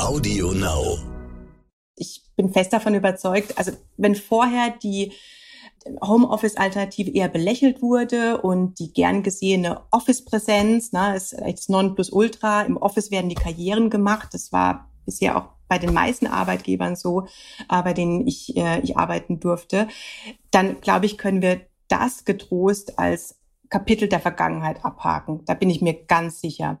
Audio Now. Ich bin fest davon überzeugt, also wenn vorher die Homeoffice-Alternative eher belächelt wurde und die gern gesehene Office-Präsenz, ne, ist das Nonplusultra. Im Office werden die Karrieren gemacht. Das war bisher auch bei den meisten Arbeitgebern so, äh, bei denen ich, äh, ich arbeiten durfte. Dann, glaube ich, können wir das getrost als Kapitel der Vergangenheit abhaken. Da bin ich mir ganz sicher.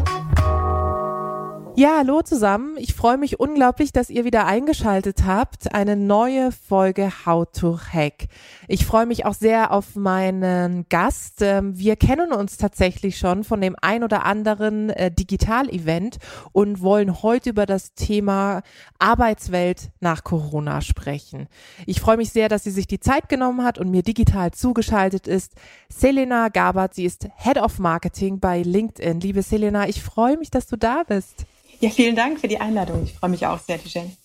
Ja, hallo zusammen. Ich freue mich unglaublich, dass ihr wieder eingeschaltet habt. Eine neue Folge How to Hack. Ich freue mich auch sehr auf meinen Gast. Ähm, wir kennen uns tatsächlich schon von dem ein oder anderen äh, Digital-Event und wollen heute über das Thema Arbeitswelt nach Corona sprechen. Ich freue mich sehr, dass sie sich die Zeit genommen hat und mir digital zugeschaltet ist. Selena Gabert, sie ist Head of Marketing bei LinkedIn. Liebe Selena, ich freue mich, dass du da bist. Ja, vielen Dank für die Einladung. Ich freue mich auch sehr, Tijen.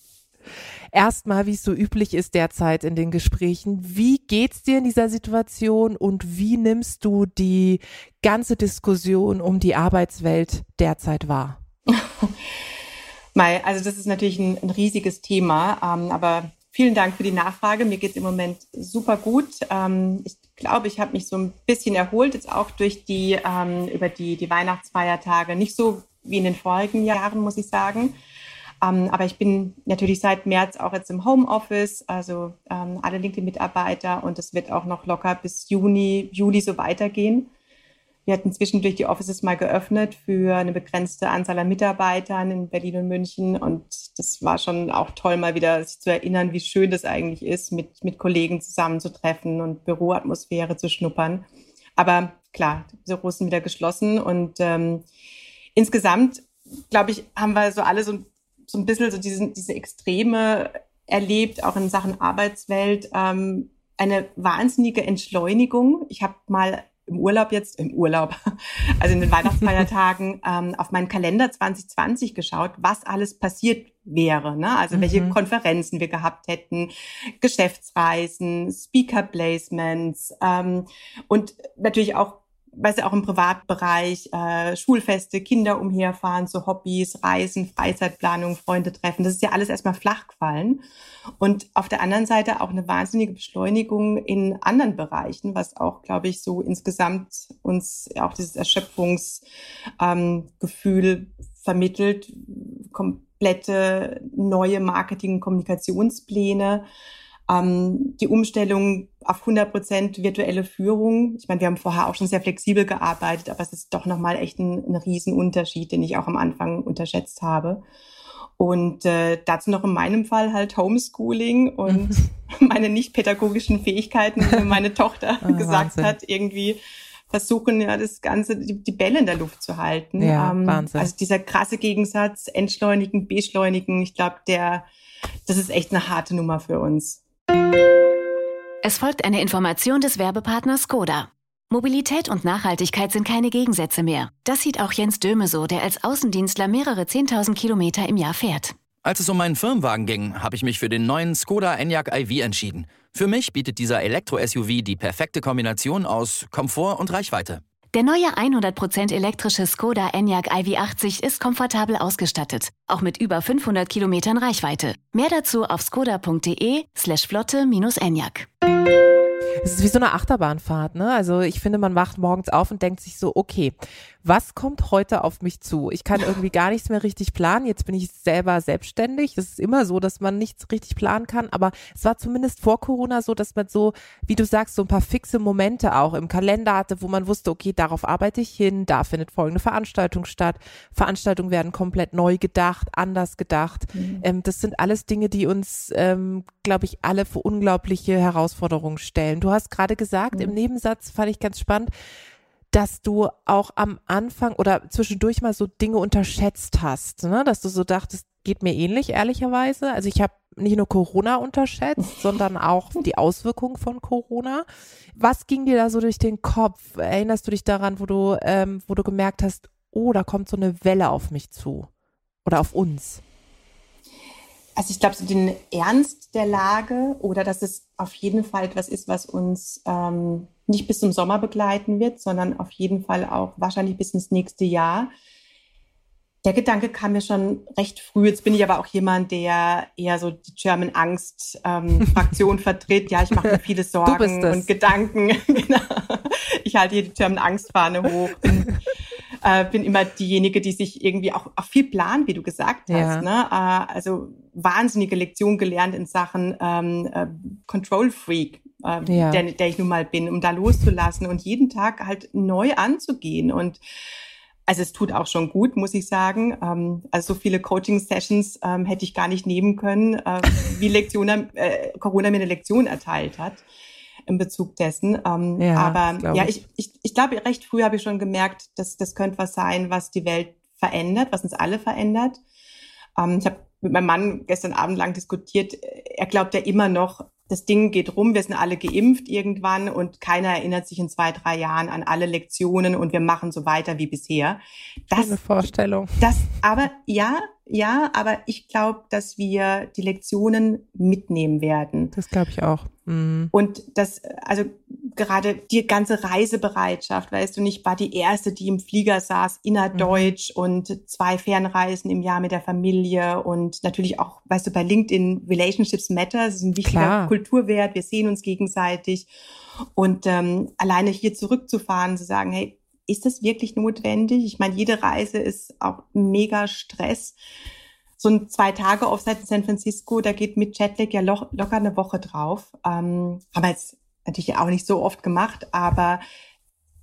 Erstmal, wie es so üblich ist derzeit in den Gesprächen, wie geht's dir in dieser Situation und wie nimmst du die ganze Diskussion um die Arbeitswelt derzeit wahr? Mai, also das ist natürlich ein, ein riesiges Thema, ähm, aber vielen Dank für die Nachfrage. Mir geht's im Moment super gut. Ähm, ich glaube, ich habe mich so ein bisschen erholt, jetzt auch durch die ähm, über die, die Weihnachtsfeiertage. Nicht so wie in den vorigen Jahren, muss ich sagen. Ähm, aber ich bin natürlich seit März auch jetzt im Homeoffice, also ähm, alle LinkedIn-Mitarbeiter und es wird auch noch locker bis Juni, Juli so weitergehen. Wir hatten zwischendurch die Offices mal geöffnet für eine begrenzte Anzahl an Mitarbeitern in Berlin und München. Und das war schon auch toll, mal wieder sich zu erinnern, wie schön das eigentlich ist, mit, mit Kollegen zusammenzutreffen und Büroatmosphäre zu schnuppern. Aber klar, die Büros sind wieder geschlossen und ähm, insgesamt, glaube ich, haben wir so alle so, so ein bisschen so diesen, diese Extreme erlebt, auch in Sachen Arbeitswelt. Ähm, eine wahnsinnige Entschleunigung. Ich habe mal im Urlaub jetzt, im Urlaub, also in den Weihnachtsfeiertagen, ähm, auf meinen Kalender 2020 geschaut, was alles passiert wäre. Ne? Also mhm. welche Konferenzen wir gehabt hätten, Geschäftsreisen, Speaker-Placements ähm, und natürlich auch weißt du, auch im Privatbereich, äh, Schulfeste, Kinder umherfahren, so Hobbys, Reisen, Freizeitplanung, Freunde treffen, das ist ja alles erstmal flach gefallen. Und auf der anderen Seite auch eine wahnsinnige Beschleunigung in anderen Bereichen, was auch, glaube ich, so insgesamt uns auch dieses Erschöpfungsgefühl ähm, vermittelt, komplette neue Marketing- und Kommunikationspläne ähm, die Umstellung auf 100 Prozent virtuelle Führung. Ich meine, wir haben vorher auch schon sehr flexibel gearbeitet, aber es ist doch nochmal echt ein, ein Riesenunterschied, den ich auch am Anfang unterschätzt habe. Und äh, dazu noch in meinem Fall halt Homeschooling und mhm. meine nicht pädagogischen Fähigkeiten, wie meine Tochter oh, gesagt Wahnsinn. hat, irgendwie versuchen, ja, das Ganze, die, die Bälle in der Luft zu halten. Ja, ähm, Wahnsinn. Also dieser krasse Gegensatz, entschleunigen, beschleunigen, ich glaube, der, das ist echt eine harte Nummer für uns. Es folgt eine Information des Werbepartners Skoda. Mobilität und Nachhaltigkeit sind keine Gegensätze mehr. Das sieht auch Jens Döme so, der als Außendienstler mehrere 10.000 Kilometer im Jahr fährt. Als es um meinen Firmenwagen ging, habe ich mich für den neuen Skoda Enyaq iV entschieden. Für mich bietet dieser Elektro-SUV die perfekte Kombination aus Komfort und Reichweite. Der neue 100% elektrische Skoda Enyaq iV80 ist komfortabel ausgestattet, auch mit über 500 Kilometern Reichweite. Mehr dazu auf skoda.de slash flotte-enyaq. Es ist wie so eine Achterbahnfahrt, ne? Also ich finde, man wacht morgens auf und denkt sich so, okay, was kommt heute auf mich zu? Ich kann irgendwie gar nichts mehr richtig planen. Jetzt bin ich selber selbstständig. Das ist immer so, dass man nichts richtig planen kann. Aber es war zumindest vor Corona so, dass man so, wie du sagst, so ein paar fixe Momente auch im Kalender hatte, wo man wusste, okay, darauf arbeite ich hin, da findet folgende Veranstaltung statt. Veranstaltungen werden komplett neu gedacht, anders gedacht. Mhm. Ähm, das sind alles Dinge, die uns, ähm, glaube ich, alle für unglaubliche Herausforderungen stellen. Du hast gerade gesagt, mhm. im Nebensatz fand ich ganz spannend, dass du auch am Anfang oder zwischendurch mal so Dinge unterschätzt hast, ne? dass du so dachtest, geht mir ähnlich, ehrlicherweise. Also ich habe nicht nur Corona unterschätzt, sondern auch die Auswirkungen von Corona. Was ging dir da so durch den Kopf? Erinnerst du dich daran, wo du, ähm, wo du gemerkt hast, oh, da kommt so eine Welle auf mich zu oder auf uns? Also ich glaube, so den Ernst der Lage oder dass es auf jeden Fall etwas ist, was uns ähm, nicht bis zum Sommer begleiten wird, sondern auf jeden Fall auch wahrscheinlich bis ins nächste Jahr der Gedanke kam mir schon recht früh. Jetzt bin ich aber auch jemand, der eher so die German Angst ähm, Fraktion vertritt. Ja, ich mache mir viele Sorgen und Gedanken. genau. Ich halte hier die German Angst Fahne hoch. Bin, äh, bin immer diejenige, die sich irgendwie auch, auch viel plant, wie du gesagt hast. Ja. Ne? Äh, also wahnsinnige Lektion gelernt in Sachen ähm, äh, Control Freak. Äh, ja. der, der ich nun mal bin, um da loszulassen und jeden Tag halt neu anzugehen und also es tut auch schon gut, muss ich sagen. Ähm, also so viele Coaching-Sessions ähm, hätte ich gar nicht nehmen können, äh, wie Lektion, äh, Corona mir eine Lektion erteilt hat in Bezug dessen. Ähm, ja, aber ja, ich, ich, ich glaube, recht früh habe ich schon gemerkt, dass das könnte was sein, was die Welt verändert, was uns alle verändert. Ähm, ich habe mit meinem Mann gestern Abend lang diskutiert. Er glaubt ja immer noch, das Ding geht rum, wir sind alle geimpft irgendwann und keiner erinnert sich in zwei, drei Jahren an alle Lektionen und wir machen so weiter wie bisher. Das, Eine Vorstellung. Das, aber ja, ja, aber ich glaube, dass wir die Lektionen mitnehmen werden. Das glaube ich auch. Mhm. Und das, also gerade die ganze Reisebereitschaft, weißt du, nicht war die erste, die im Flieger saß, innerdeutsch mhm. und zwei Fernreisen im Jahr mit der Familie und natürlich auch, weißt du, bei LinkedIn Relationships Matter, das ist ein wichtiger Klar. Kulturwert, wir sehen uns gegenseitig und ähm, alleine hier zurückzufahren, zu sagen, hey, ist das wirklich notwendig? Ich meine, jede Reise ist auch mega Stress. So ein zwei Tage Offside in San Francisco, da geht mit Jetlag ja lo locker eine Woche drauf. Ähm, haben wir jetzt natürlich auch nicht so oft gemacht, aber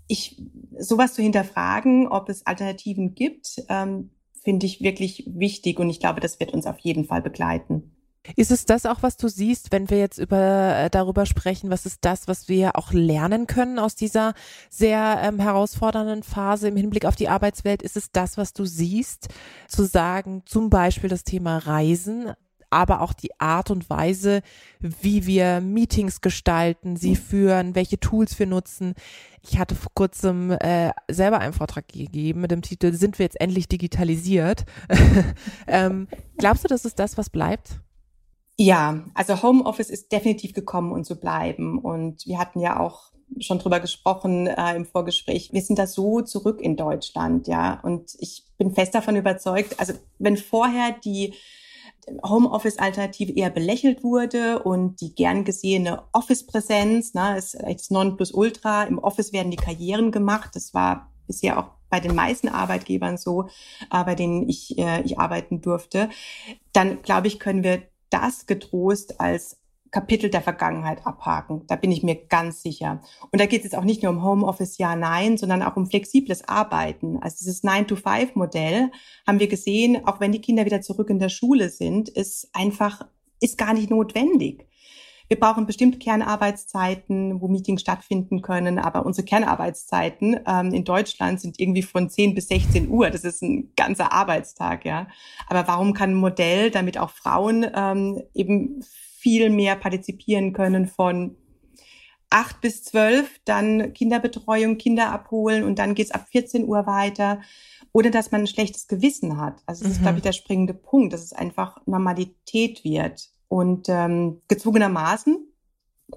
ich sowas zu hinterfragen, ob es Alternativen gibt, ähm, finde ich wirklich wichtig und ich glaube, das wird uns auf jeden Fall begleiten. Ist es das auch, was du siehst, wenn wir jetzt über äh, darüber sprechen, was ist das, was wir auch lernen können aus dieser sehr ähm, herausfordernden Phase im Hinblick auf die Arbeitswelt? Ist es das, was du siehst, zu sagen, zum Beispiel das Thema Reisen, aber auch die Art und Weise, wie wir Meetings gestalten, sie führen, welche Tools wir nutzen. Ich hatte vor kurzem äh, selber einen Vortrag gegeben mit dem Titel Sind wir jetzt endlich digitalisiert? ähm, glaubst du, das ist das, was bleibt? Ja, also Homeoffice ist definitiv gekommen, um zu bleiben. Und wir hatten ja auch schon drüber gesprochen äh, im Vorgespräch. Wir sind da so zurück in Deutschland, ja. Und ich bin fest davon überzeugt, also wenn vorher die Homeoffice-Alternative eher belächelt wurde und die gern gesehene Office-Präsenz, ne, ist das Nonplusultra. Im Office werden die Karrieren gemacht. Das war bisher auch bei den meisten Arbeitgebern so, äh, bei denen ich, äh, ich arbeiten durfte. Dann, glaube ich, können wir das getrost als Kapitel der Vergangenheit abhaken. Da bin ich mir ganz sicher. Und da geht es jetzt auch nicht nur um Homeoffice, ja, nein, sondern auch um flexibles Arbeiten. Also dieses 9-to-5-Modell haben wir gesehen, auch wenn die Kinder wieder zurück in der Schule sind, ist einfach, ist gar nicht notwendig. Wir brauchen bestimmt Kernarbeitszeiten, wo Meetings stattfinden können, aber unsere Kernarbeitszeiten ähm, in Deutschland sind irgendwie von 10 bis 16 Uhr. Das ist ein ganzer Arbeitstag, ja. Aber warum kann ein Modell, damit auch Frauen ähm, eben viel mehr partizipieren können von acht bis zwölf, dann Kinderbetreuung, Kinder abholen und dann geht's ab 14 Uhr weiter, ohne dass man ein schlechtes Gewissen hat. Also das mhm. ist, glaube ich, der springende Punkt, dass es einfach Normalität wird. Und ähm, gezwungenermaßen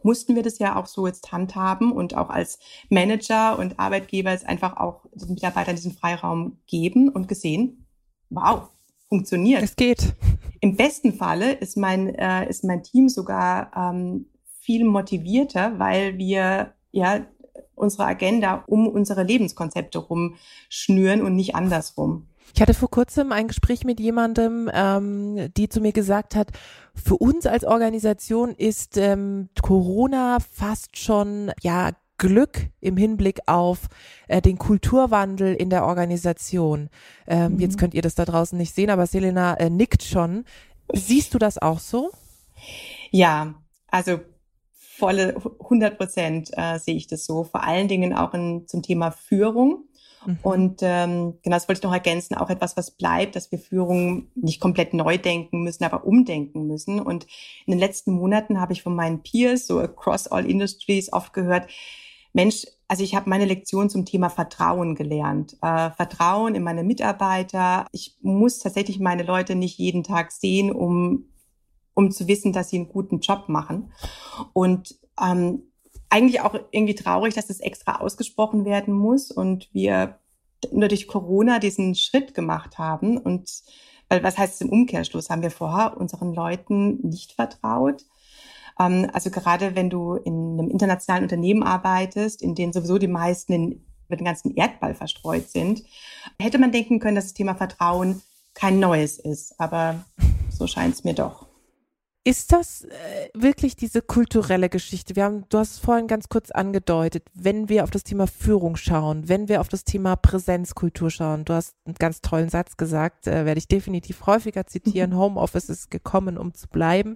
mussten wir das ja auch so jetzt handhaben und auch als Manager und Arbeitgeber es einfach auch den Mitarbeitern diesen Freiraum geben und gesehen, wow, funktioniert. Es geht. Im besten Falle ist mein, äh, ist mein Team sogar ähm, viel motivierter, weil wir ja unsere Agenda um unsere Lebenskonzepte rumschnüren und nicht andersrum. Ich hatte vor kurzem ein Gespräch mit jemandem, ähm, die zu mir gesagt hat, für uns als Organisation ist ähm, Corona fast schon ja Glück im Hinblick auf äh, den Kulturwandel in der Organisation. Ähm, mhm. Jetzt könnt ihr das da draußen nicht sehen, aber Selena äh, nickt schon. Siehst du das auch so? Ja, also volle 100 Prozent äh, sehe ich das so. Vor allen Dingen auch in, zum Thema Führung. Mhm. Und ähm, genau, das wollte ich noch ergänzen, auch etwas, was bleibt, dass wir Führung nicht komplett neu denken müssen, aber umdenken müssen. Und in den letzten Monaten habe ich von meinen Peers, so across all industries, oft gehört, Mensch, also ich habe meine Lektion zum Thema Vertrauen gelernt. Äh, Vertrauen in meine Mitarbeiter. Ich muss tatsächlich meine Leute nicht jeden Tag sehen, um, um zu wissen, dass sie einen guten Job machen. Und ähm, eigentlich auch irgendwie traurig, dass es extra ausgesprochen werden muss und wir nur durch Corona diesen Schritt gemacht haben. Und weil was heißt es im Umkehrschluss? Haben wir vorher unseren Leuten nicht vertraut? Ähm, also gerade wenn du in einem internationalen Unternehmen arbeitest, in denen sowieso die meisten in, über den ganzen Erdball verstreut sind, hätte man denken können, dass das Thema Vertrauen kein neues ist. Aber so scheint es mir doch. Ist das äh, wirklich diese kulturelle Geschichte? Wir haben, du hast es vorhin ganz kurz angedeutet, wenn wir auf das Thema Führung schauen, wenn wir auf das Thema Präsenzkultur schauen, du hast einen ganz tollen Satz gesagt, äh, werde ich definitiv häufiger zitieren, Homeoffice ist gekommen, um zu bleiben.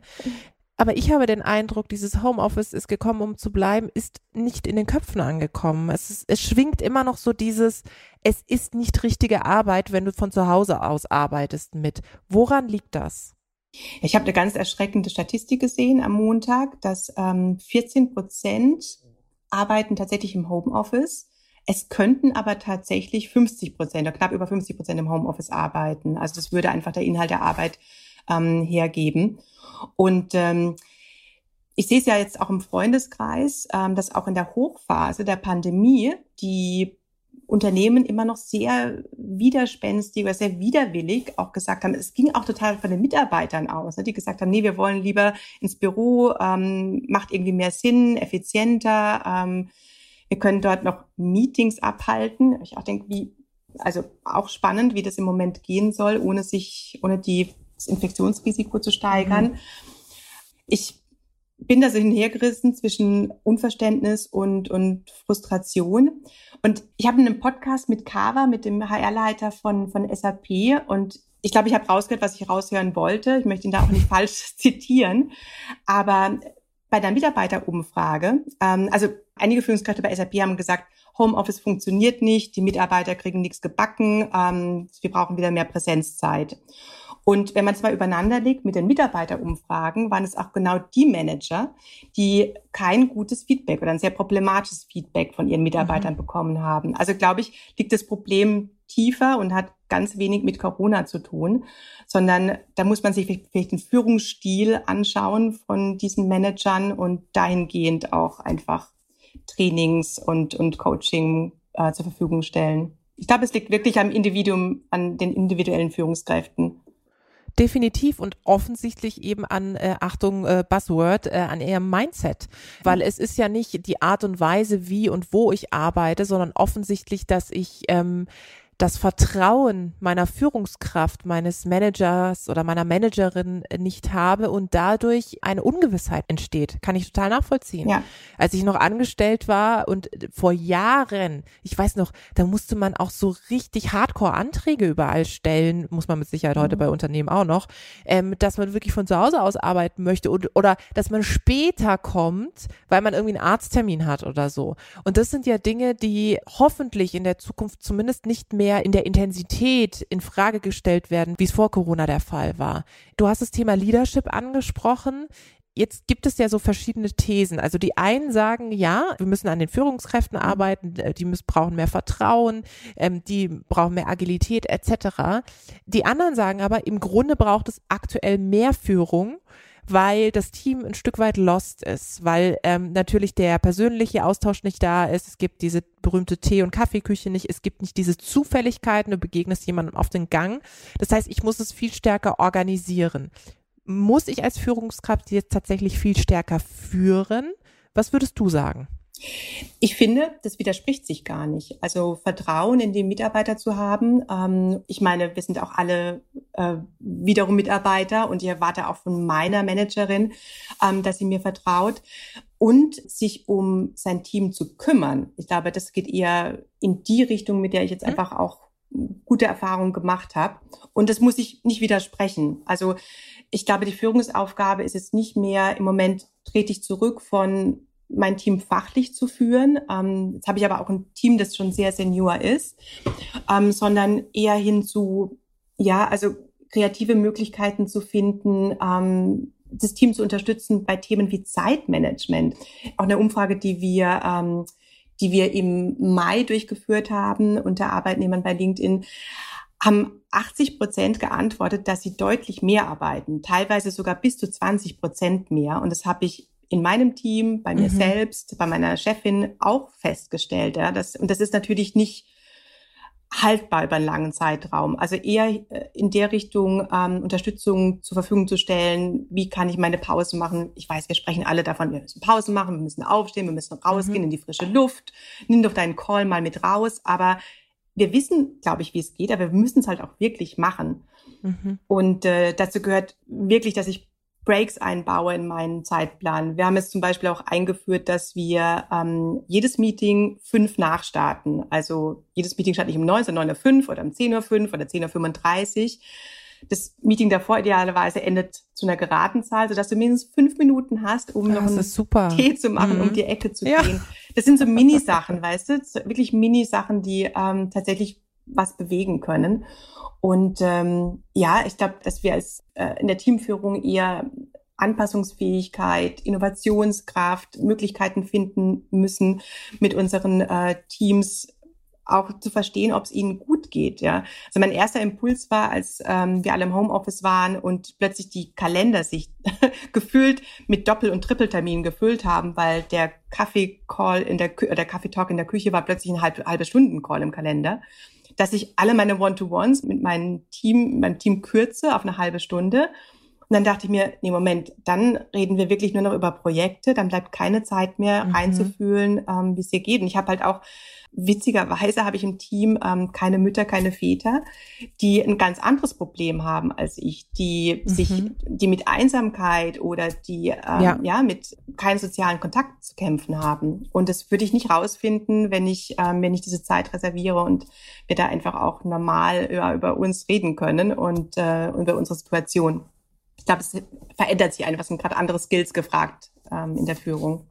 Aber ich habe den Eindruck, dieses Homeoffice ist gekommen, um zu bleiben, ist nicht in den Köpfen angekommen. Es, ist, es schwingt immer noch so dieses, es ist nicht richtige Arbeit, wenn du von zu Hause aus arbeitest mit. Woran liegt das? Ich habe eine ganz erschreckende Statistik gesehen am Montag, dass ähm, 14 Prozent arbeiten tatsächlich im Homeoffice. Es könnten aber tatsächlich 50 Prozent oder knapp über 50 Prozent im Homeoffice arbeiten. Also das würde einfach der Inhalt der Arbeit ähm, hergeben. Und ähm, ich sehe es ja jetzt auch im Freundeskreis, ähm, dass auch in der Hochphase der Pandemie die Unternehmen immer noch sehr widerspenstig oder sehr widerwillig auch gesagt haben, es ging auch total von den Mitarbeitern aus, ne, die gesagt haben, nee, wir wollen lieber ins Büro, ähm, macht irgendwie mehr Sinn, effizienter, ähm, wir können dort noch Meetings abhalten. Ich auch denke, wie, also auch spannend, wie das im Moment gehen soll, ohne sich, ohne die, das Infektionsrisiko zu steigern. Mhm. Ich bin da so hinhergerissen zwischen Unverständnis und, und Frustration. Und ich habe einen Podcast mit Kava, mit dem HR-Leiter von, von SAP. Und ich glaube, ich habe rausgehört, was ich raushören wollte. Ich möchte ihn da auch nicht falsch zitieren. Aber bei der Mitarbeiterumfrage, ähm, also einige Führungskräfte bei SAP haben gesagt, Homeoffice funktioniert nicht, die Mitarbeiter kriegen nichts gebacken, ähm, wir brauchen wieder mehr Präsenzzeit. Und wenn man es mal übereinander legt mit den Mitarbeiterumfragen, waren es auch genau die Manager, die kein gutes Feedback oder ein sehr problematisches Feedback von ihren Mitarbeitern mhm. bekommen haben. Also glaube ich, liegt das Problem tiefer und hat ganz wenig mit Corona zu tun, sondern da muss man sich vielleicht den Führungsstil anschauen von diesen Managern und dahingehend auch einfach Trainings und, und Coaching äh, zur Verfügung stellen. Ich glaube, es liegt wirklich am Individuum, an den individuellen Führungskräften. Definitiv und offensichtlich eben an, äh, Achtung, äh, Buzzword, äh, an ihrem Mindset. Weil es ist ja nicht die Art und Weise, wie und wo ich arbeite, sondern offensichtlich, dass ich ähm, das Vertrauen meiner Führungskraft, meines Managers oder meiner Managerin nicht habe und dadurch eine Ungewissheit entsteht. Kann ich total nachvollziehen. Ja. Als ich noch angestellt war und vor Jahren, ich weiß noch, da musste man auch so richtig Hardcore-Anträge überall stellen, muss man mit Sicherheit mhm. heute bei Unternehmen auch noch, ähm, dass man wirklich von zu Hause aus arbeiten möchte und, oder dass man später kommt, weil man irgendwie einen Arzttermin hat oder so. Und das sind ja Dinge, die hoffentlich in der Zukunft zumindest nicht mehr mehr in der Intensität in Frage gestellt werden, wie es vor Corona der Fall war. Du hast das Thema Leadership angesprochen. Jetzt gibt es ja so verschiedene Thesen. Also die einen sagen, ja, wir müssen an den Führungskräften arbeiten, äh, die müssen, brauchen mehr Vertrauen, ähm, die brauchen mehr Agilität etc. Die anderen sagen aber, im Grunde braucht es aktuell mehr Führung weil das Team ein Stück weit lost ist, weil ähm, natürlich der persönliche Austausch nicht da ist. Es gibt diese berühmte Tee- und Kaffeeküche nicht. Es gibt nicht diese Zufälligkeiten. Du begegnest jemandem auf den Gang. Das heißt, ich muss es viel stärker organisieren. Muss ich als Führungskraft jetzt tatsächlich viel stärker führen? Was würdest du sagen? Ich finde, das widerspricht sich gar nicht. Also Vertrauen in die Mitarbeiter zu haben. Ähm, ich meine, wir sind auch alle äh, wiederum Mitarbeiter und ich erwarte auch von meiner Managerin, ähm, dass sie mir vertraut und sich um sein Team zu kümmern. Ich glaube, das geht eher in die Richtung, mit der ich jetzt mhm. einfach auch gute Erfahrungen gemacht habe. Und das muss ich nicht widersprechen. Also ich glaube, die Führungsaufgabe ist jetzt nicht mehr im Moment trete ich zurück von mein Team fachlich zu führen. Ähm, jetzt habe ich aber auch ein Team, das schon sehr senior ist, ähm, sondern eher hin zu, ja, also kreative Möglichkeiten zu finden, ähm, das Team zu unterstützen bei Themen wie Zeitmanagement. Auch eine Umfrage, die wir, ähm, die wir im Mai durchgeführt haben unter Arbeitnehmern bei LinkedIn, haben 80 Prozent geantwortet, dass sie deutlich mehr arbeiten, teilweise sogar bis zu 20 Prozent mehr. Und das habe ich in meinem Team, bei mir mhm. selbst, bei meiner Chefin auch festgestellt. Ja, das, und das ist natürlich nicht haltbar über einen langen Zeitraum. Also eher äh, in der Richtung ähm, Unterstützung zur Verfügung zu stellen. Wie kann ich meine Pause machen? Ich weiß, wir sprechen alle davon, wir müssen Pausen machen, wir müssen aufstehen, wir müssen rausgehen mhm. in die frische Luft. Nimm doch deinen Call mal mit raus. Aber wir wissen, glaube ich, wie es geht, aber wir müssen es halt auch wirklich machen. Mhm. Und äh, dazu gehört wirklich, dass ich Breaks einbaue in meinen Zeitplan. Wir haben es zum Beispiel auch eingeführt, dass wir ähm, jedes Meeting fünf nachstarten. Also jedes Meeting startet nicht um 19, 9.05 oder um 10.05 oder 10.35 Uhr. Das Meeting davor idealerweise endet zu einer geraden Zahl, sodass du mindestens fünf Minuten hast, um noch einen Tee zu machen, mhm. um die Ecke zu ja. gehen. Das sind so Mini-Sachen, weißt du? Wirklich Mini-Sachen, die ähm, tatsächlich was bewegen können. Und ähm, ja, ich glaube, dass wir als äh, in der Teamführung eher Anpassungsfähigkeit, Innovationskraft, Möglichkeiten finden müssen, mit unseren äh, Teams auch zu verstehen, ob es ihnen gut geht. Ja, also mein erster Impuls war, als ähm, wir alle im Homeoffice waren und plötzlich die Kalender sich gefühlt mit Doppel- und Trippelterminen gefüllt haben, weil der Kaffee-Call in der Kü der Kaffee-Talk in der Küche war plötzlich ein halb, halbe Stunden-Call im Kalender dass ich alle meine One-to-Ones mit meinem Team, meinem Team kürze auf eine halbe Stunde. Und dann dachte ich mir, nee, Moment, dann reden wir wirklich nur noch über Projekte, dann bleibt keine Zeit mehr mhm. einzufühlen, ähm, wie es dir geht. Und ich habe halt auch Witzigerweise habe ich im Team ähm, keine Mütter, keine Väter, die ein ganz anderes Problem haben als ich, die mhm. sich, die mit Einsamkeit oder die ähm, ja. ja mit keinen sozialen Kontakt zu kämpfen haben. Und das würde ich nicht rausfinden, wenn ich ähm, wenn ich diese Zeit reserviere und wir da einfach auch normal über, über uns reden können und äh, über unsere Situation. Ich glaube, es verändert sich einfach, es sind gerade andere Skills gefragt ähm, in der Führung.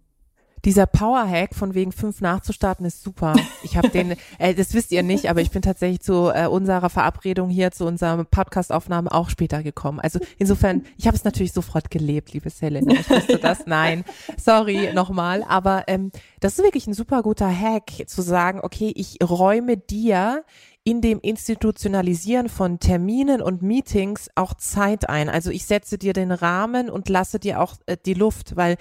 Dieser Power-Hack von wegen fünf nachzustarten ist super. Ich habe den, äh, das wisst ihr nicht, aber ich bin tatsächlich zu äh, unserer Verabredung hier, zu unserer Podcast-Aufnahme auch später gekommen. Also insofern, ich habe es natürlich sofort gelebt, liebe Selena. Ich wusste das. Nein, sorry nochmal. Aber ähm, das ist wirklich ein super guter Hack, zu sagen, okay, ich räume dir in dem Institutionalisieren von Terminen und Meetings auch Zeit ein. Also ich setze dir den Rahmen und lasse dir auch äh, die Luft, weil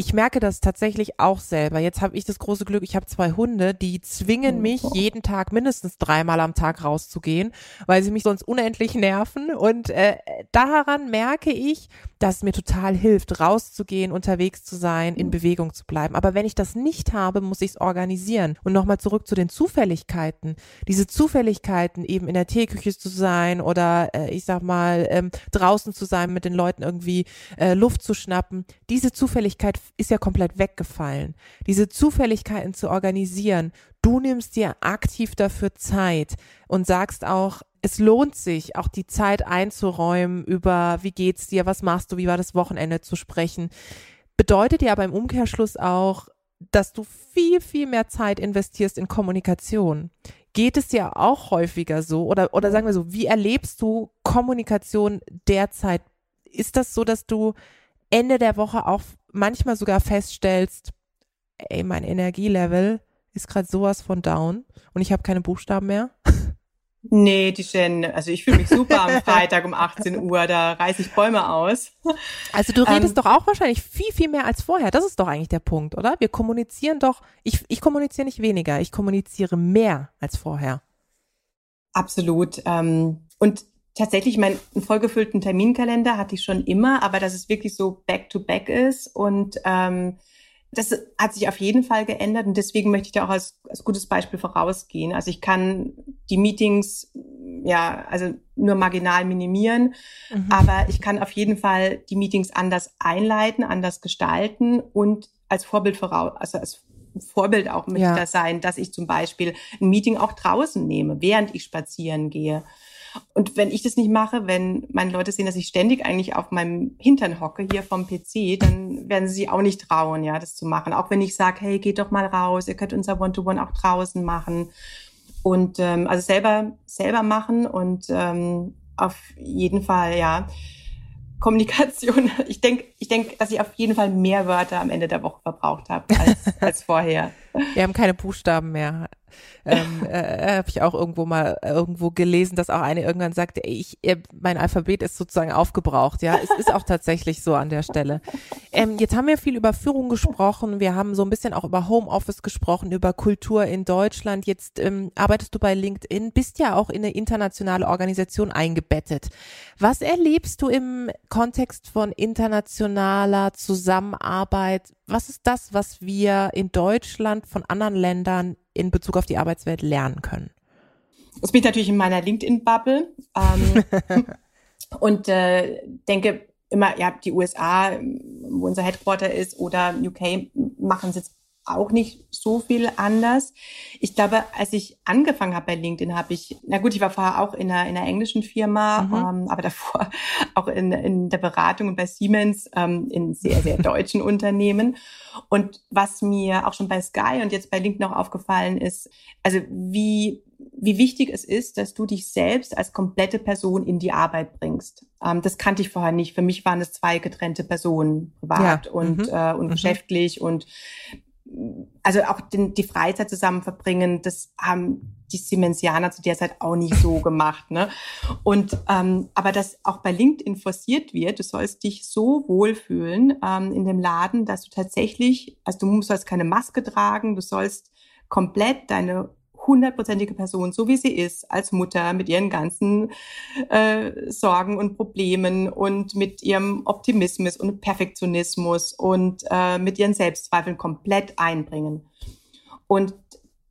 ich merke das tatsächlich auch selber. Jetzt habe ich das große Glück, ich habe zwei Hunde, die zwingen oh, mich jeden Tag mindestens dreimal am Tag rauszugehen, weil sie mich sonst unendlich nerven. Und äh, daran merke ich, dass es mir total hilft, rauszugehen, unterwegs zu sein, in Bewegung zu bleiben. Aber wenn ich das nicht habe, muss ich es organisieren. Und nochmal zurück zu den Zufälligkeiten. Diese Zufälligkeiten, eben in der Teeküche zu sein oder äh, ich sag mal ähm, draußen zu sein, mit den Leuten irgendwie äh, Luft zu schnappen. Diese Zufälligkeit ist ja komplett weggefallen. Diese Zufälligkeiten zu organisieren, du nimmst dir aktiv dafür Zeit und sagst auch, es lohnt sich, auch die Zeit einzuräumen über, wie geht's dir, was machst du, wie war das Wochenende zu sprechen. Bedeutet ja beim Umkehrschluss auch, dass du viel, viel mehr Zeit investierst in Kommunikation. Geht es dir auch häufiger so? Oder, oder sagen wir so, wie erlebst du Kommunikation derzeit? Ist das so, dass du Ende der Woche auch manchmal sogar feststellst, ey, mein Energielevel ist gerade sowas von down und ich habe keine Buchstaben mehr? Nee, die Jen, also ich fühle mich super am Freitag um 18 Uhr, da reiße ich Bäume aus. Also du redest ähm, doch auch wahrscheinlich viel, viel mehr als vorher. Das ist doch eigentlich der Punkt, oder? Wir kommunizieren doch, ich, ich kommuniziere nicht weniger, ich kommuniziere mehr als vorher. Absolut. Ähm, und tatsächlich meinen vollgefüllten Terminkalender hatte ich schon immer, aber dass es wirklich so back-to-back -back ist und ähm, das hat sich auf jeden Fall geändert und deswegen möchte ich da auch als, als gutes Beispiel vorausgehen. Also ich kann die Meetings ja also nur marginal minimieren, mhm. aber ich kann auf jeden Fall die Meetings anders einleiten, anders gestalten und als Vorbild voraus, also als Vorbild auch möchte ja. das sein, dass ich zum Beispiel ein Meeting auch draußen nehme, während ich spazieren gehe Und wenn ich das nicht mache, wenn meine Leute sehen, dass ich ständig eigentlich auf meinem Hintern hocke hier vom PC, dann werden sie sich auch nicht trauen, ja, das zu machen. Auch wenn ich sage, hey, geht doch mal raus, ihr könnt unser One-to-One -One auch draußen machen. Und ähm, also selber, selber machen und ähm, auf jeden Fall, ja. Kommunikation. Ich denke, ich denk, dass ich auf jeden Fall mehr Wörter am Ende der Woche verbraucht habe als, als vorher. Wir haben keine Buchstaben mehr ähm, äh, habe ich auch irgendwo mal irgendwo gelesen, dass auch eine irgendwann sagte, ey, ich, mein Alphabet ist sozusagen aufgebraucht. Ja, es ist auch tatsächlich so an der Stelle. Ähm, jetzt haben wir viel über Führung gesprochen. Wir haben so ein bisschen auch über Homeoffice gesprochen, über Kultur in Deutschland. Jetzt ähm, arbeitest du bei LinkedIn, bist ja auch in eine internationale Organisation eingebettet. Was erlebst du im Kontext von internationaler Zusammenarbeit? Was ist das, was wir in Deutschland von anderen Ländern in Bezug auf die Arbeitswelt lernen können? Das bin ich natürlich in meiner LinkedIn-Bubble ähm, und äh, denke immer, ja, die USA, wo unser Headquarter ist, oder UK machen es jetzt auch nicht so viel anders. Ich glaube, als ich angefangen habe bei LinkedIn, habe ich, na gut, ich war vorher auch in einer, in einer englischen Firma, mhm. ähm, aber davor auch in, in der Beratung und bei Siemens ähm, in sehr, sehr deutschen Unternehmen. Und was mir auch schon bei Sky und jetzt bei LinkedIn auch aufgefallen ist, also wie wie wichtig es ist, dass du dich selbst als komplette Person in die Arbeit bringst. Ähm, das kannte ich vorher nicht. Für mich waren es zwei getrennte Personen, privat ja. und, mhm. äh, und mhm. geschäftlich und also auch den, die Freizeit zusammen verbringen, das haben die Siemensianer zu der Zeit auch nicht so gemacht. Ne? Und ähm, aber dass auch bei LinkedIn forciert wird, du sollst dich so wohlfühlen ähm, in dem Laden, dass du tatsächlich, also du sollst keine Maske tragen, du sollst komplett deine hundertprozentige Person, so wie sie ist, als Mutter mit ihren ganzen äh, Sorgen und Problemen und mit ihrem Optimismus und Perfektionismus und äh, mit ihren Selbstzweifeln komplett einbringen. Und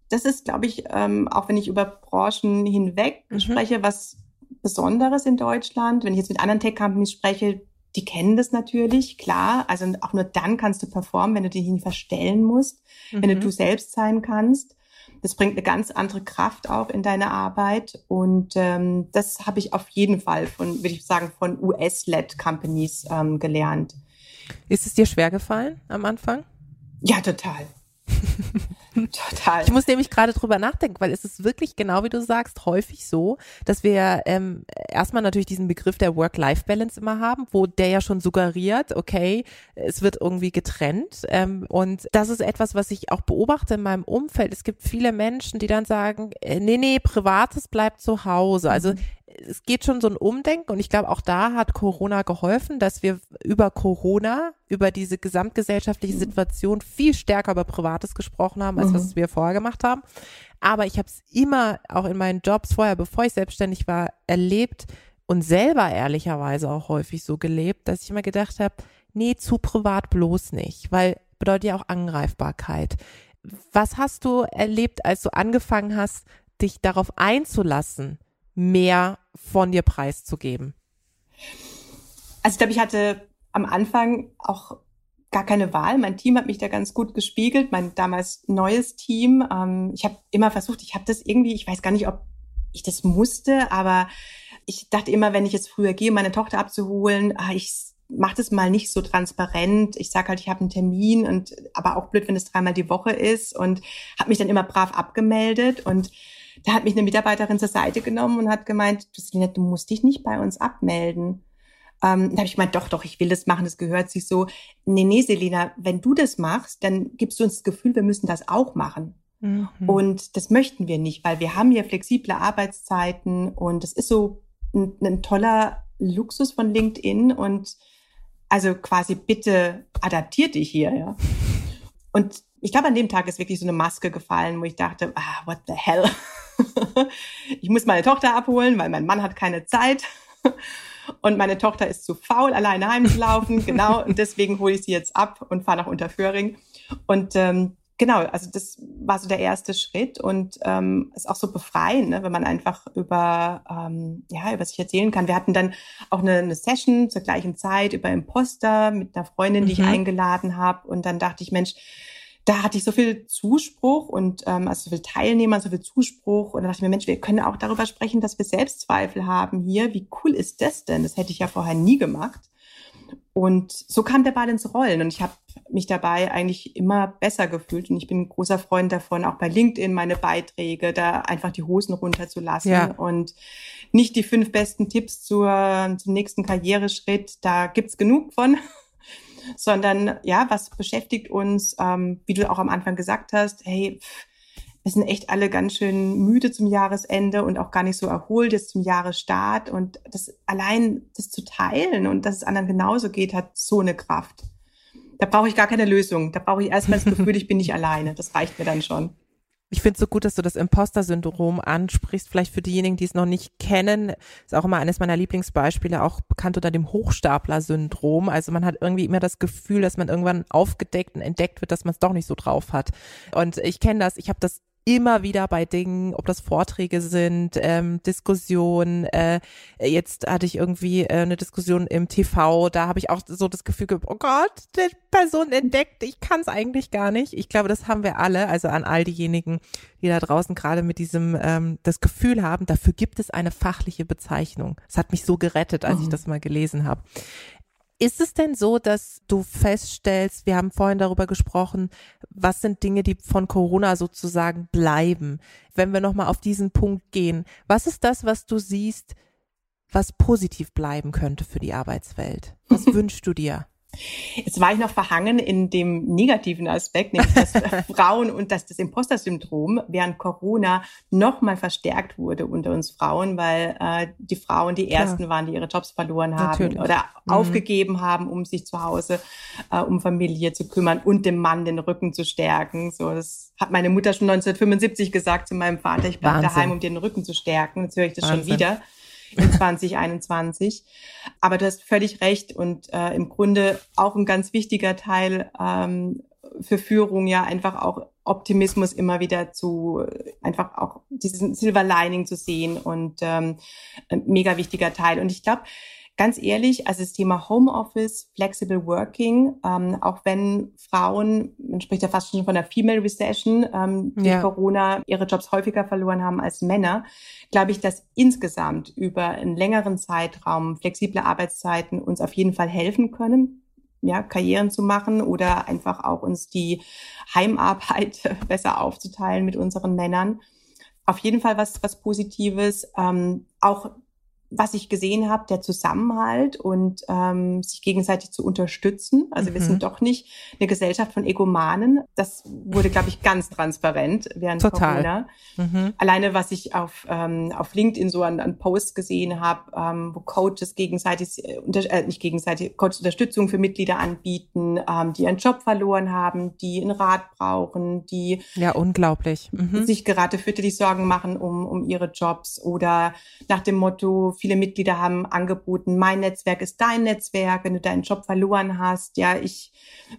das ist, glaube ich, ähm, auch wenn ich über Branchen hinweg mhm. spreche, was Besonderes in Deutschland. Wenn ich jetzt mit anderen Tech-Companies spreche, die kennen das natürlich, klar. Also auch nur dann kannst du performen, wenn du dich nicht verstellen musst, mhm. wenn du mhm. du selbst sein kannst. Das bringt eine ganz andere Kraft auch in deine Arbeit. Und ähm, das habe ich auf jeden Fall von, würde ich sagen, von US-led Companies ähm, gelernt. Ist es dir schwer gefallen am Anfang? Ja, total. Total. Ich muss nämlich gerade drüber nachdenken, weil es ist wirklich genau wie du sagst, häufig so, dass wir ähm, erstmal natürlich diesen Begriff der Work-Life-Balance immer haben, wo der ja schon suggeriert, okay, es wird irgendwie getrennt. Ähm, und das ist etwas, was ich auch beobachte in meinem Umfeld. Es gibt viele Menschen, die dann sagen, äh, nee, nee, Privates bleibt zu Hause. Also mhm es geht schon so ein Umdenken und ich glaube, auch da hat Corona geholfen, dass wir über Corona, über diese gesamtgesellschaftliche Situation viel stärker über Privates gesprochen haben, als mhm. was wir vorher gemacht haben. Aber ich habe es immer auch in meinen Jobs vorher, bevor ich selbstständig war, erlebt und selber ehrlicherweise auch häufig so gelebt, dass ich immer gedacht habe, nee, zu privat bloß nicht, weil bedeutet ja auch Angreifbarkeit. Was hast du erlebt, als du angefangen hast, dich darauf einzulassen, mehr von dir preiszugeben? Also ich glaube, ich hatte am Anfang auch gar keine Wahl. Mein Team hat mich da ganz gut gespiegelt, mein damals neues Team. Ähm, ich habe immer versucht, ich habe das irgendwie, ich weiß gar nicht, ob ich das musste, aber ich dachte immer, wenn ich jetzt früher gehe, meine Tochter abzuholen, ah, ich mache das mal nicht so transparent. Ich sage halt, ich habe einen Termin und aber auch blöd, wenn es dreimal die Woche ist und habe mich dann immer brav abgemeldet und da hat mich eine Mitarbeiterin zur Seite genommen und hat gemeint, du, Selina, du musst dich nicht bei uns abmelden. Ähm, da habe ich gemeint, doch, doch, ich will das machen, das gehört sich so. Nee, nee, Selina, wenn du das machst, dann gibst du uns das Gefühl, wir müssen das auch machen. Mhm. Und das möchten wir nicht, weil wir haben hier flexible Arbeitszeiten und das ist so ein, ein toller Luxus von LinkedIn und also quasi bitte adaptiert dich hier, ja. Und ich glaube, an dem Tag ist wirklich so eine Maske gefallen, wo ich dachte, ah, what the hell? ich muss meine Tochter abholen, weil mein Mann hat keine Zeit. Und meine Tochter ist zu faul, alleine heimzulaufen. genau. Und deswegen hole ich sie jetzt ab und fahre nach Unterföhring. Und ähm, genau, also das war so der erste Schritt und ähm, ist auch so befreiend, ne, wenn man einfach über ähm, ja über sich erzählen kann. Wir hatten dann auch eine, eine Session zur gleichen Zeit über Imposter mit einer Freundin, die mhm. ich eingeladen habe. Und dann dachte ich, Mensch, da hatte ich so viel Zuspruch und ähm, also so viel Teilnehmer, so viel Zuspruch. Und da dachte ich mir, Mensch, wir können auch darüber sprechen, dass wir Selbstzweifel haben hier. Wie cool ist das denn? Das hätte ich ja vorher nie gemacht. Und so kam der Ball ins Rollen und ich habe mich dabei eigentlich immer besser gefühlt und ich bin ein großer Freund davon, auch bei LinkedIn meine Beiträge, da einfach die Hosen runterzulassen ja. und nicht die fünf besten Tipps zur, zum nächsten Karriereschritt, da gibt's genug von, sondern ja, was beschäftigt uns, ähm, wie du auch am Anfang gesagt hast, hey, pff, wir sind echt alle ganz schön müde zum Jahresende und auch gar nicht so erholt jetzt zum Jahresstart. Und das allein das zu teilen und dass es anderen genauso geht, hat so eine Kraft. Da brauche ich gar keine Lösung. Da brauche ich erstmal das Gefühl, ich bin nicht alleine. Das reicht mir dann schon. Ich finde es so gut, dass du das Imposter-Syndrom ansprichst. Vielleicht für diejenigen, die es noch nicht kennen, ist auch immer eines meiner Lieblingsbeispiele, auch bekannt unter dem Hochstapler-Syndrom. Also man hat irgendwie immer das Gefühl, dass man irgendwann aufgedeckt und entdeckt wird, dass man es doch nicht so drauf hat. Und ich kenne das, ich habe das immer wieder bei Dingen, ob das Vorträge sind, ähm, Diskussionen. Äh, jetzt hatte ich irgendwie äh, eine Diskussion im TV, da habe ich auch so das Gefühl gehabt, oh Gott, die Person entdeckt, ich kann es eigentlich gar nicht. Ich glaube, das haben wir alle, also an all diejenigen, die da draußen gerade mit diesem ähm, das Gefühl haben, dafür gibt es eine fachliche Bezeichnung. Es hat mich so gerettet, als oh. ich das mal gelesen habe. Ist es denn so, dass du feststellst, wir haben vorhin darüber gesprochen, was sind Dinge, die von Corona sozusagen bleiben? Wenn wir nochmal auf diesen Punkt gehen, was ist das, was du siehst, was positiv bleiben könnte für die Arbeitswelt? Was wünschst du dir? Jetzt war ich noch verhangen in dem negativen Aspekt, nämlich dass Frauen und dass das Imposter-Syndrom während Corona noch mal verstärkt wurde unter uns Frauen, weil äh, die Frauen die ersten Klar. waren, die ihre Jobs verloren haben Natürlich. oder mhm. aufgegeben haben, um sich zu Hause äh, um Familie zu kümmern und dem Mann den Rücken zu stärken. So, das hat meine Mutter schon 1975 gesagt zu meinem Vater, ich bleibe daheim, um dir den Rücken zu stärken. Jetzt höre ich das Wahnsinn. schon wieder in 2021. Aber du hast völlig recht und äh, im Grunde auch ein ganz wichtiger Teil ähm, für Führung ja einfach auch Optimismus immer wieder zu, einfach auch diesen Silver Lining zu sehen und ähm, ein mega wichtiger Teil. Und ich glaube, ganz ehrlich, also das Thema Homeoffice, Flexible Working, ähm, auch wenn Frauen, man spricht ja fast schon von der Female Recession, ähm, durch ja. Corona ihre Jobs häufiger verloren haben als Männer, glaube ich, dass insgesamt über einen längeren Zeitraum flexible Arbeitszeiten uns auf jeden Fall helfen können, ja, Karrieren zu machen oder einfach auch uns die Heimarbeit besser aufzuteilen mit unseren Männern. Auf jeden Fall was, was Positives. Ähm, auch was ich gesehen habe, der Zusammenhalt und ähm, sich gegenseitig zu unterstützen. Also mhm. wir sind doch nicht eine Gesellschaft von Egomanen. Das wurde, glaube ich, ganz transparent während Total. Corona. Mhm. Alleine, was ich auf, ähm, auf LinkedIn so an, an Posts gesehen habe, ähm, wo Coaches gegenseitig, äh, äh, nicht gegenseitig, Coaches Unterstützung für Mitglieder anbieten, ähm, die ihren Job verloren haben, die einen Rat brauchen, die ja unglaublich mhm. sich gerade fürchterlich Sorgen machen um, um ihre Jobs oder nach dem Motto viele Mitglieder haben angeboten, mein Netzwerk ist dein Netzwerk, wenn du deinen Job verloren hast, ja, ich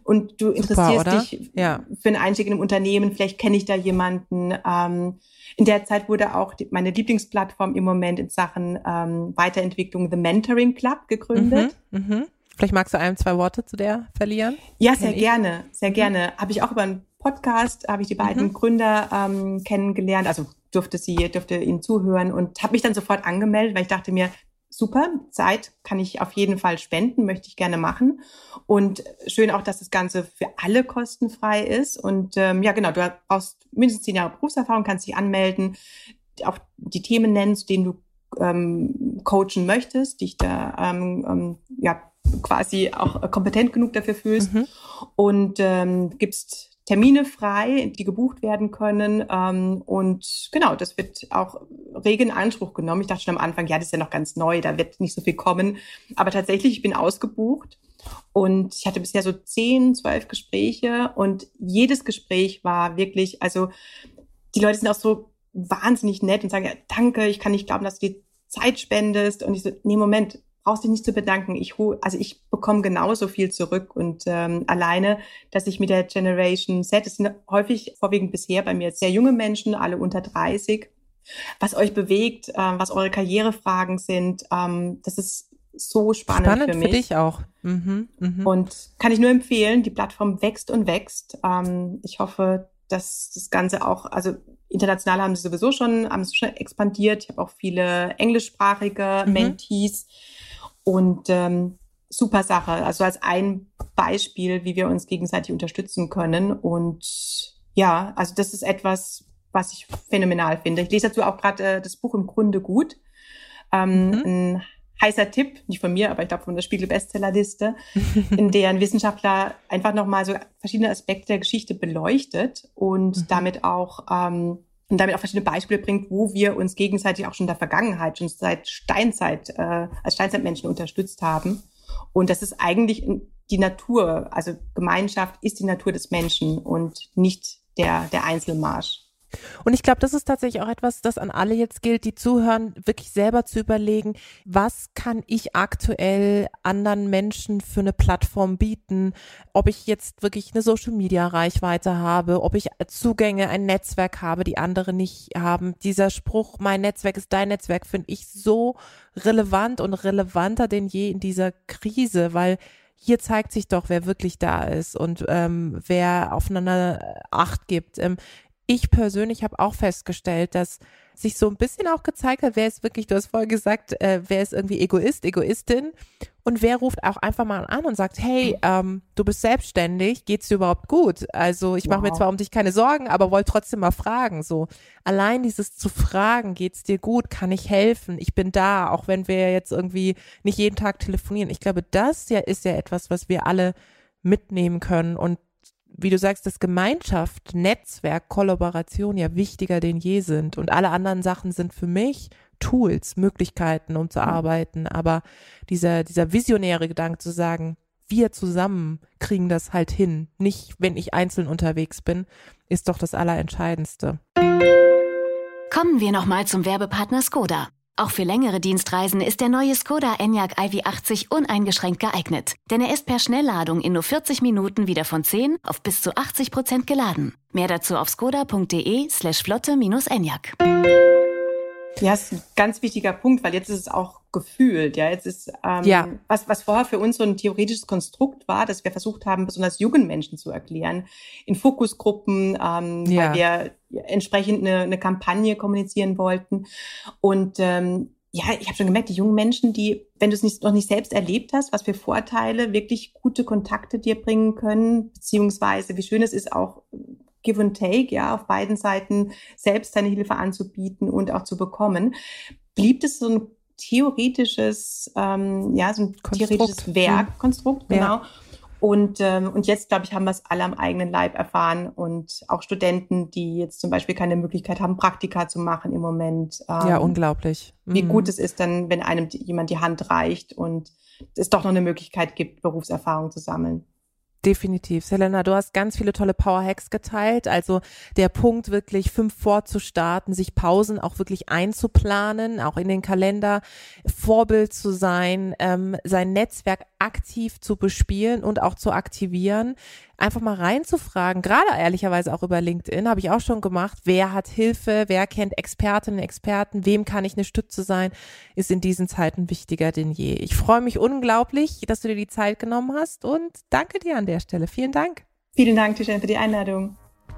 und du interessierst Super, dich ja. für einen Einstieg in ein Unternehmen, vielleicht kenne ich da jemanden. Ähm, in der Zeit wurde auch die, meine Lieblingsplattform im Moment in Sachen ähm, Weiterentwicklung The Mentoring Club gegründet. Mhm, mh. Vielleicht magst du ein, zwei Worte zu der verlieren? Ja, sehr gerne, sehr mhm. gerne. Habe ich auch über einen Podcast, habe ich die beiden mhm. Gründer ähm, kennengelernt, also durfte sie, durfte ihnen zuhören und habe mich dann sofort angemeldet, weil ich dachte mir, super, Zeit kann ich auf jeden Fall spenden, möchte ich gerne machen. Und schön auch, dass das Ganze für alle kostenfrei ist. Und ähm, ja, genau, du brauchst mindestens zehn Jahre Berufserfahrung, kannst dich anmelden, auch die Themen nennen, zu denen du ähm, coachen möchtest, dich da ähm, ähm, ja quasi auch kompetent genug dafür fühlst mhm. und ähm, gibst Termine frei, die gebucht werden können. Ähm, und genau, das wird auch rege in Anspruch genommen. Ich dachte schon am Anfang, ja, das ist ja noch ganz neu, da wird nicht so viel kommen. Aber tatsächlich, ich bin ausgebucht und ich hatte bisher so zehn, zwölf Gespräche und jedes Gespräch war wirklich, also die Leute sind auch so wahnsinnig nett und sagen, ja, danke, ich kann nicht glauben, dass du die Zeit spendest. Und ich so, nee, Moment, brauchst dich nicht zu bedanken. Ich also ich bekomme genauso viel zurück und ähm, alleine, dass ich mit der Generation Z, es sind häufig vorwiegend bisher bei mir sehr junge Menschen, alle unter 30, was euch bewegt, äh, was eure Karrierefragen sind, ähm, das ist so spannend, spannend für mich. für dich auch. Mhm, mh. Und kann ich nur empfehlen, die Plattform wächst und wächst. Ähm, ich hoffe, dass das Ganze auch, also international haben sie sowieso schon, haben sie schon expandiert. Ich habe auch viele englischsprachige mhm. Mentees und ähm, super Sache. Also als ein Beispiel, wie wir uns gegenseitig unterstützen können. Und ja, also das ist etwas, was ich phänomenal finde. Ich lese dazu auch gerade äh, das Buch im Grunde gut. Ähm, mhm. Ein heißer Tipp, nicht von mir, aber ich glaube von der Spiegel Bestsellerliste, in der ein Wissenschaftler einfach nochmal so verschiedene Aspekte der Geschichte beleuchtet und mhm. damit auch ähm, und damit auch verschiedene Beispiele bringt, wo wir uns gegenseitig auch schon in der Vergangenheit, schon seit Steinzeit, äh, als Steinzeitmenschen unterstützt haben. Und das ist eigentlich die Natur, also Gemeinschaft ist die Natur des Menschen und nicht der, der Einzelmarsch. Und ich glaube, das ist tatsächlich auch etwas, das an alle jetzt gilt, die zuhören, wirklich selber zu überlegen, was kann ich aktuell anderen Menschen für eine Plattform bieten, ob ich jetzt wirklich eine Social-Media-Reichweite habe, ob ich Zugänge, ein Netzwerk habe, die andere nicht haben. Dieser Spruch, mein Netzwerk ist dein Netzwerk, finde ich so relevant und relevanter denn je in dieser Krise, weil hier zeigt sich doch, wer wirklich da ist und ähm, wer aufeinander Acht gibt. Ähm, ich persönlich habe auch festgestellt, dass sich so ein bisschen auch gezeigt hat, wer ist wirklich, du hast vorher gesagt, äh, wer ist irgendwie Egoist, Egoistin und wer ruft auch einfach mal an und sagt, hey, ähm, du bist selbstständig, geht's dir überhaupt gut? Also ich wow. mache mir zwar um dich keine Sorgen, aber wollte trotzdem mal fragen. So allein dieses zu fragen, geht's dir gut? Kann ich helfen? Ich bin da, auch wenn wir jetzt irgendwie nicht jeden Tag telefonieren. Ich glaube, das ja ist ja etwas, was wir alle mitnehmen können und wie du sagst, dass Gemeinschaft, Netzwerk, Kollaboration ja wichtiger denn je sind. Und alle anderen Sachen sind für mich Tools, Möglichkeiten, um zu arbeiten. Aber dieser, dieser visionäre Gedanke zu sagen, wir zusammen kriegen das halt hin, nicht wenn ich einzeln unterwegs bin, ist doch das Allerentscheidendste. Kommen wir nochmal zum Werbepartner Skoda. Auch für längere Dienstreisen ist der neue Skoda Enyaq iV80 uneingeschränkt geeignet. Denn er ist per Schnellladung in nur 40 Minuten wieder von 10 auf bis zu 80 Prozent geladen. Mehr dazu auf skoda.de slash flotte-enyaq. Ja, ist ein ganz wichtiger Punkt, weil jetzt ist es auch gefühlt. Ja, jetzt ist ähm, ja. was, was vorher für uns so ein theoretisches Konstrukt war, dass wir versucht haben, besonders jungen Menschen zu erklären, in Fokusgruppen, ähm, ja. weil wir entsprechend eine, eine Kampagne kommunizieren wollten. Und ähm, ja, ich habe schon gemerkt, die jungen Menschen, die, wenn du es nicht, noch nicht selbst erlebt hast, was für Vorteile wirklich gute Kontakte dir bringen können, beziehungsweise wie schön es ist, auch Give and Take, ja, auf beiden Seiten selbst seine Hilfe anzubieten und auch zu bekommen, blieb es so ein theoretisches, ähm, ja, so ein Konstrukt. theoretisches Werk, Konstrukt, genau. Ja. Und, ähm, und jetzt, glaube ich, haben wir es alle am eigenen Leib erfahren und auch Studenten, die jetzt zum Beispiel keine Möglichkeit haben, Praktika zu machen im Moment. Ähm, ja, unglaublich. Mhm. Wie gut es ist dann, wenn einem jemand die Hand reicht und es doch noch eine Möglichkeit gibt, Berufserfahrung zu sammeln. Definitiv. Selena, du hast ganz viele tolle Power Hacks geteilt. Also der Punkt wirklich fünf vorzustarten, sich Pausen auch wirklich einzuplanen, auch in den Kalender, Vorbild zu sein, ähm, sein Netzwerk aktiv zu bespielen und auch zu aktivieren einfach mal reinzufragen, gerade ehrlicherweise auch über LinkedIn, habe ich auch schon gemacht. Wer hat Hilfe? Wer kennt Expertinnen, Experten? Wem kann ich eine Stütze sein? Ist in diesen Zeiten wichtiger denn je. Ich freue mich unglaublich, dass du dir die Zeit genommen hast und danke dir an der Stelle. Vielen Dank. Vielen Dank, Tischchen, für die Einladung.